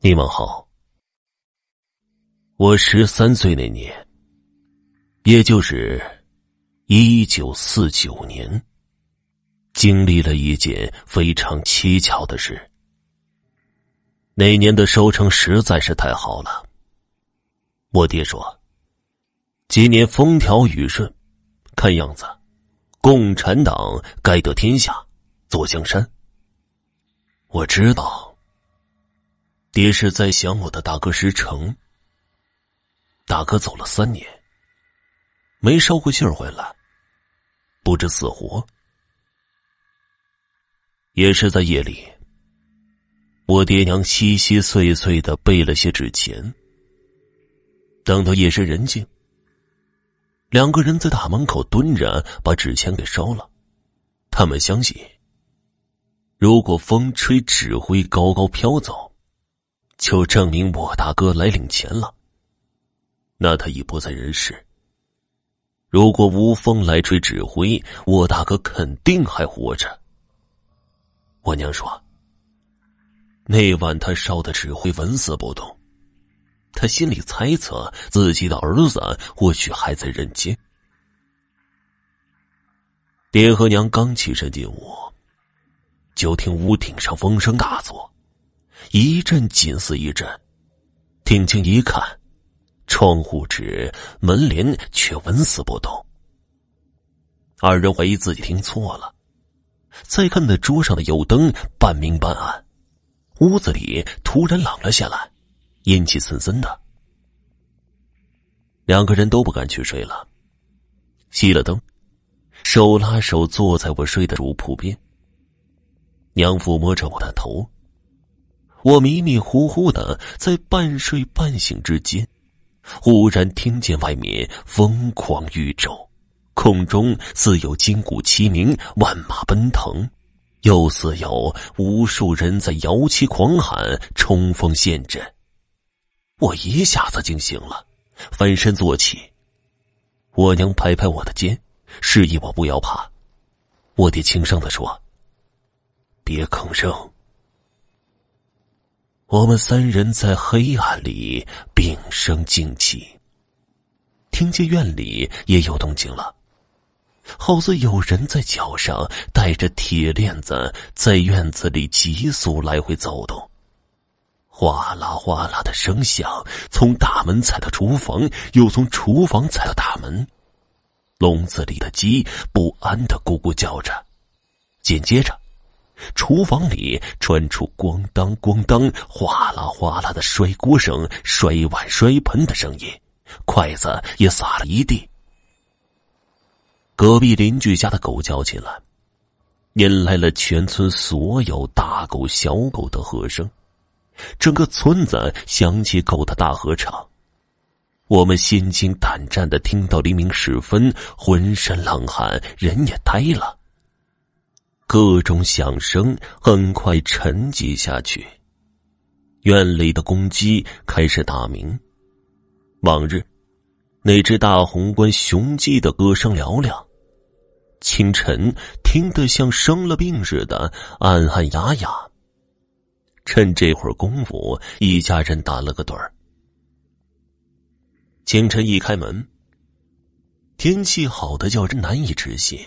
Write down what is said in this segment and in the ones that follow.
你们好。我十三岁那年，也就是一九四九年，经历了一件非常蹊跷的事。那年的收成实在是太好了。我爹说，今年风调雨顺，看样子，共产党该得天下，坐江山。我知道。爹是在想我的大哥石成。大哥走了三年，没捎过信儿回来，不知死活。也是在夜里，我爹娘稀稀碎碎的备了些纸钱。等到夜深人静，两个人在大门口蹲着，把纸钱给烧了。他们相信，如果风吹纸灰高高飘走。就证明我大哥来领钱了。那他已不在人世。如果无风来吹纸灰，我大哥肯定还活着。我娘说，那晚他烧的纸灰纹丝不动，他心里猜测自己的儿子或许还在人间。爹和娘刚起身进屋，就听屋顶上风声大作。一阵紧似一阵，定睛一看，窗户纸、门帘却纹丝不动。二人怀疑自己听错了，再看那桌上的油灯半明半暗，屋子里突然冷了下来，阴气森森的。两个人都不敢去睡了，熄了灯，手拉手坐在我睡的主铺边。娘抚摸着我的头。我迷迷糊糊的在半睡半醒之间，忽然听见外面疯狂宇宙，空中似有金鼓齐鸣，万马奔腾，又似有无数人在摇旗狂喊，冲锋陷阵。我一下子惊醒了，翻身坐起。我娘拍拍我的肩，示意我不要怕。我爹轻声的说：“别吭声。”我们三人在黑暗里屏声静气，听见院里也有动静了，好似有人在脚上带着铁链子在院子里急速来回走动，哗啦哗啦的声响从大门踩到厨房，又从厨房踩到大门，笼子里的鸡不安的咕咕叫着，紧接着。厨房里传出咣当咣当、哗啦哗啦的摔锅声、摔碗摔盆的声音，筷子也洒了一地。隔壁邻居家的狗叫起来，引来了全村所有大狗小狗的和声，整个村子响起狗的大合唱。我们心惊胆战的听到黎明时分，浑身冷汗，人也呆了。各种响声很快沉寂下去，院里的公鸡开始打鸣。往日，那只大红冠雄鸡的歌声嘹亮，清晨听得像生了病似的，暗暗哑哑。趁这会儿功夫，一家人打了个盹儿。清晨一开门，天气好的叫人难以置信。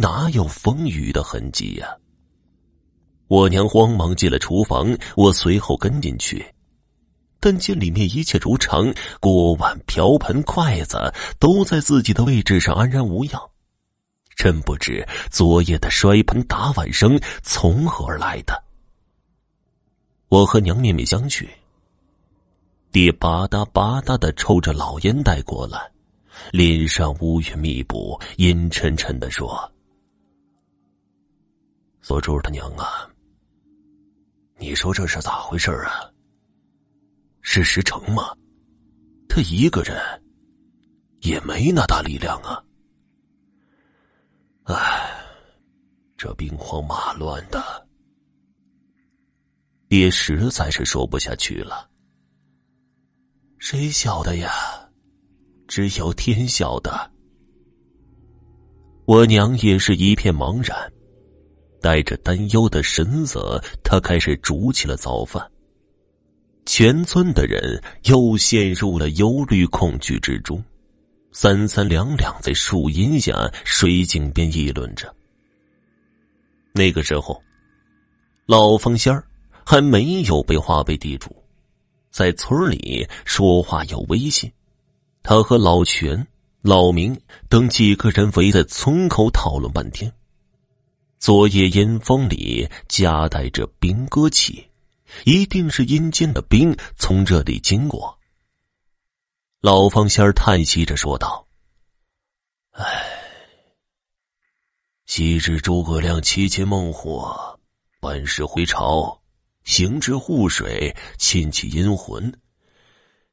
哪有风雨的痕迹呀？我娘慌忙进了厨房，我随后跟进去，但见里面一切如常，锅碗瓢盆筷子都在自己的位置上安然无恙。真不知昨夜的摔盆打碗声从何而来的。我和娘面面相觑，爹吧嗒吧嗒的抽着老烟袋过来，脸上乌云密布，阴沉沉的说。做主的娘啊，你说这是咋回事啊？是石成吗？他一个人也没那大力量啊！唉，这兵荒马乱的，爹实在是说不下去了。谁晓得呀？只有天晓得。我娘也是一片茫然。带着担忧的神色，他开始煮起了早饭。全村的人又陷入了忧虑恐惧之中，三三两两在树荫下、水井边议论着。那个时候，老方仙儿还没有被划为地主，在村里说话有威信。他和老全、老明等几个人围在村口讨论半天。昨夜阴风里夹带着兵戈气。一定是阴间的兵从这里经过。老方仙叹息着说道：“唉，昔日诸葛亮七擒孟获，班师回朝，行至护水，亲起阴魂，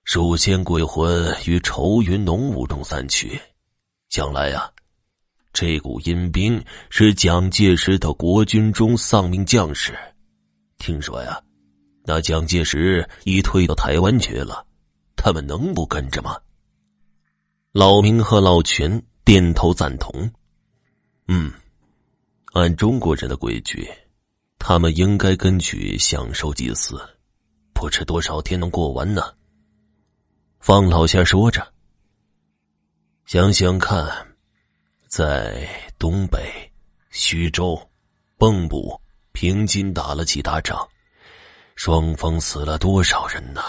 数仙鬼魂于愁云浓雾中散去。将来呀，这股阴兵是蒋介石的国军中丧命将士。听说呀。”那蒋介石已退到台湾去了，他们能不跟着吗？老明和老全点头赞同。嗯，按中国人的规矩，他们应该跟去享受祭祀，不知多少天能过完呢。方老仙说着，想想看，在东北、徐州、蚌埠、平津打了几大仗。双方死了多少人呢？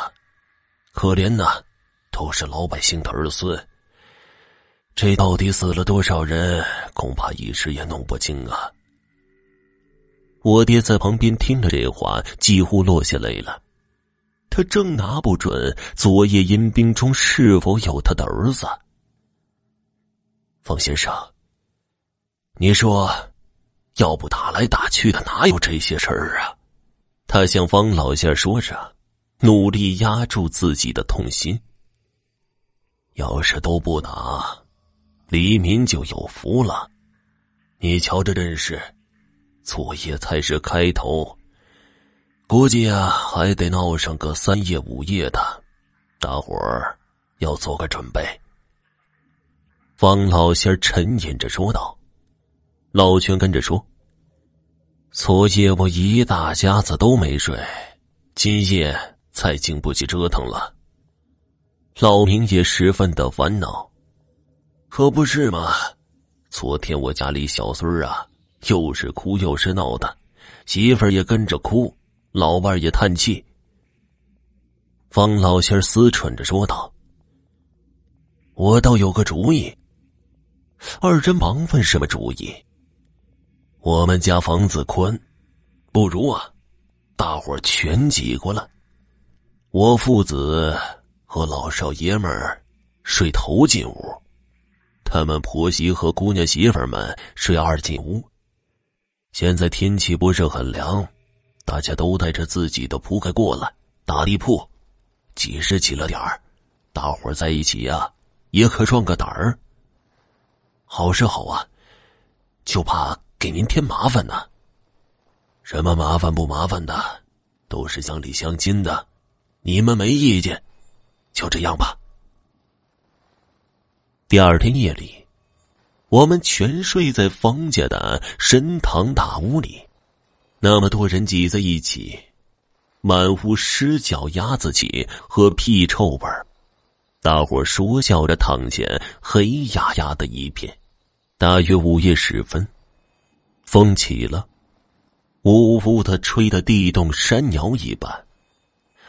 可怜呐，都是老百姓的儿孙。这到底死了多少人？恐怕一时也弄不清啊。我爹在旁边听着这话，几乎落下泪了。他正拿不准昨夜阴兵中是否有他的儿子。方先生，你说，要不打来打去的，哪有这些事儿啊？他向方老仙说着，努力压住自己的痛心。要是都不打，黎民就有福了。你瞧这阵势，昨夜才是开头，估计啊还得闹上个三夜五夜的，大伙儿要做个准备。方老仙沉吟着说道，老全跟着说。昨夜我一大家子都没睡，今夜才经不起折腾了。老明也十分的烦恼，可不是嘛？昨天我家里小孙儿啊，又是哭又是闹的，媳妇儿也跟着哭，老伴儿也叹气。方老仙儿思忖着说道：“我倒有个主意。”二人忙问：“什么主意？”我们家房子宽，不如啊，大伙全挤过来。我父子和老少爷们儿睡头进屋，他们婆媳和姑娘媳妇们睡二进屋。现在天气不是很凉，大家都带着自己的铺盖过来打地铺，挤是挤了点儿，大伙在一起呀，也可壮个胆儿。好是好啊，就怕。给您添麻烦呢？什么麻烦不麻烦的，都是乡里乡亲的，你们没意见，就这样吧。第二天夜里，我们全睡在方家的神堂大屋里，那么多人挤在一起，满屋湿脚丫子气和屁臭味儿，大伙说笑着躺下，黑压压的一片。大约午夜时分。风起了，呜呜的吹得地动山摇一般。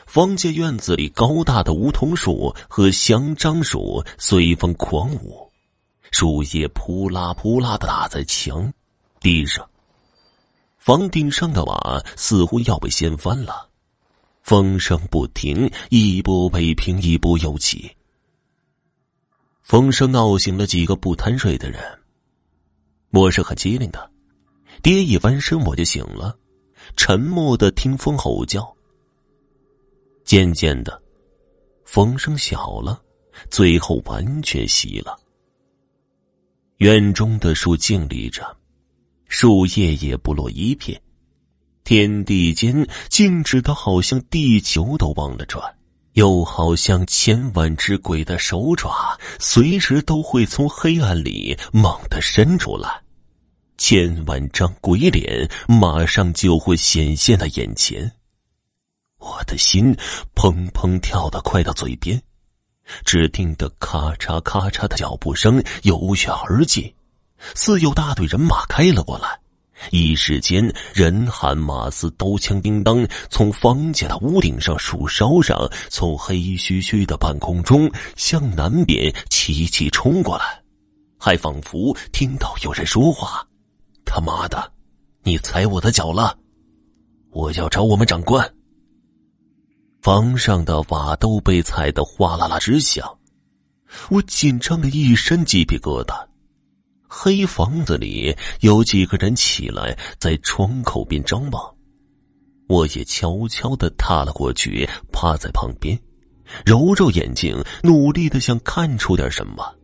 方家院子里高大的梧桐树和香樟树随风狂舞，树叶扑啦扑啦的打在墙、地上。房顶上的瓦似乎要被掀翻了，风声不停，一波未平一波又起。风声闹醒了几个不贪睡的人，我是很机灵的。爹一翻身，我就醒了，沉默的听风吼叫。渐渐的，风声小了，最后完全熄了。院中的树静立着，树叶也不落一片，天地间静止的好像地球都忘了转，又好像千万只鬼的手爪，随时都会从黑暗里猛地伸出来。千万张鬼脸马上就会显现在眼前，我的心砰砰跳得快到嘴边，只听得咔嚓咔嚓的脚步声由远而近，似有大队人马开了过来。一时间，人喊马嘶，刀枪叮当，从方家的屋顶上、树梢上，从黑黢黢的半空中向南边齐齐冲过来，还仿佛听到有人说话：“他妈的，你踩我的脚了！我要找我们长官。”房上的瓦都被踩得哗啦啦直响，我紧张的一身鸡皮疙瘩。黑房子里有几个人起来，在窗口边张望，我也悄悄的踏了过去，趴在旁边，揉揉眼睛，努力的想看出点什么。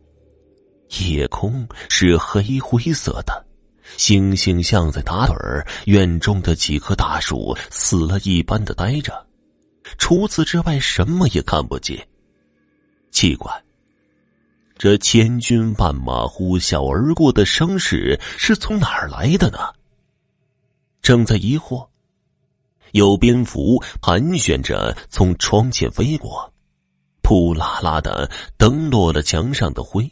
夜空是黑灰色的，星星像在打盹儿，院中的几棵大树死了一般的呆着。除此之外，什么也看不见。奇怪，这千军万马呼啸而过的声势是从哪儿来的呢？正在疑惑，有蝙蝠盘旋着从窗前飞过，扑啦啦的蹬落了墙上的灰，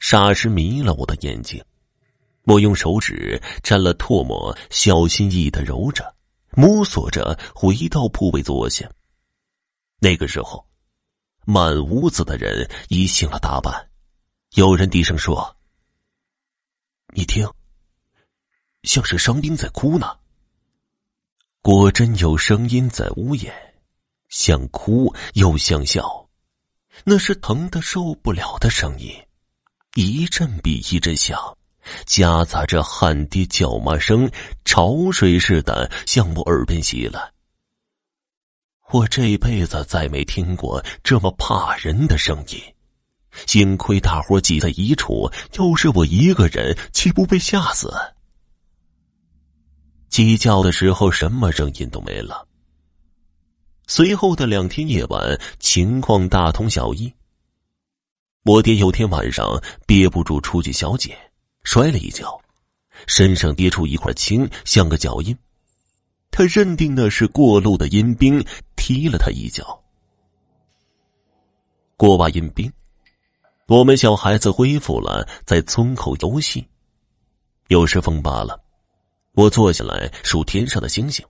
霎时迷了我的眼睛。我用手指沾了唾沫，小心翼翼的揉着。摸索着回到铺位坐下。那个时候，满屋子的人已醒了大半。有人低声说：“你听，像是伤兵在哭呢。”果真有声音在屋檐，像哭又像笑，那是疼的受不了的声音，一阵比一阵响。夹杂着汗滴叫骂声，潮水似的向我耳边袭来。我这辈子再没听过这么怕人的声音，幸亏大伙挤在一处，要是我一个人，岂不被吓死？鸡叫的时候，什么声音都没了。随后的两天夜晚，情况大同小异。我爹有天晚上憋不住出去小解。摔了一跤，身上跌出一块青，像个脚印。他认定那是过路的阴兵踢了他一脚。过完阴兵，我们小孩子恢复了在村口游戏。有时风罢了，我坐下来数天上的星星。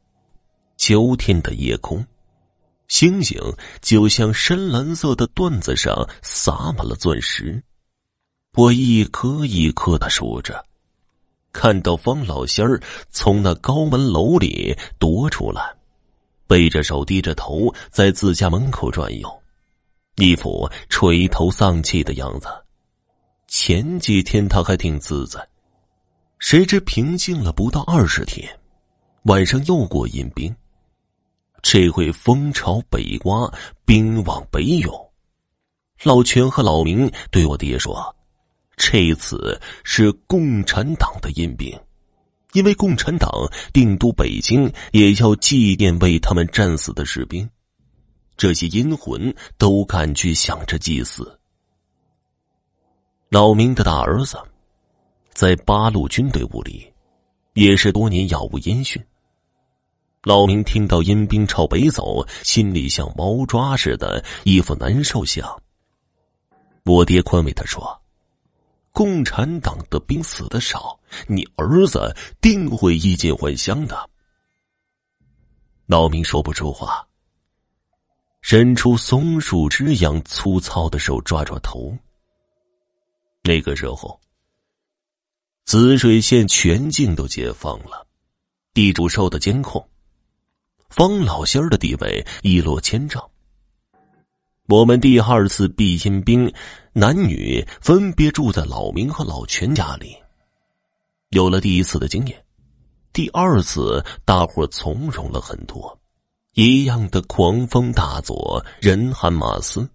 秋天的夜空，星星就像深蓝色的缎子上撒满了钻石。我一颗一颗的数着，看到方老仙儿从那高门楼里踱出来，背着手低着头在自家门口转悠，一副垂头丧气的样子。前几天他还挺自在，谁知平静了不到二十天，晚上又过阴兵，这回风朝北刮，兵往北涌。老全和老明对我爹说。这一次是共产党的阴兵，因为共产党定都北京，也要祭奠为他们战死的士兵。这些阴魂都赶去想着祭祀。老明的大儿子在八路军队伍里，也是多年杳无音讯。老明听到阴兵朝北走，心里像猫抓似的，一副难受相。我爹宽慰他说。共产党的兵死的少，你儿子定会衣锦还乡的。老明说不出话，伸出松树枝一样粗糙的手抓抓头。那个时候，紫水县全境都解放了，地主受的监控，方老仙儿的地位一落千丈。我们第二次避阴兵，男女分别住在老明和老全家里。有了第一次的经验，第二次大伙从容了很多。一样的狂风大作，人喊马嘶，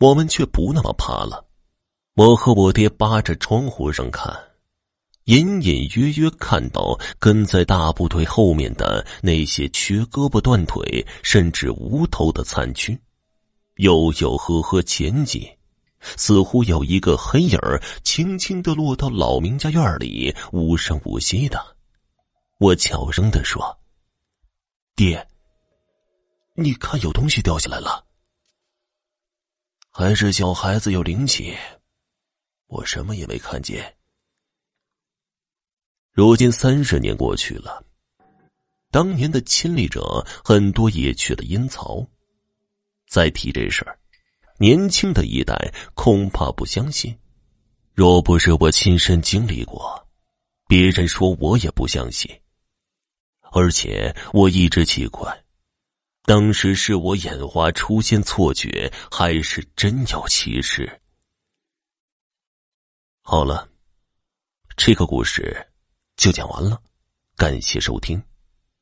我们却不那么怕了。我和我爹扒着窗户上看，隐隐约约看到跟在大部队后面的那些缺胳膊断腿甚至无头的残躯。悠悠呵呵前进，似乎有一个黑影儿轻轻的落到老明家院里，无声无息的。我悄声的说：“爹，你看，有东西掉下来了，还是小孩子有灵气？我什么也没看见。如今三十年过去了，当年的亲历者很多也去了阴曹。再提这事儿，年轻的一代恐怕不相信。若不是我亲身经历过，别人说我也不相信。而且我一直奇怪，当时是我眼花出现错觉，还是真有其事？好了，这个故事就讲完了，感谢收听。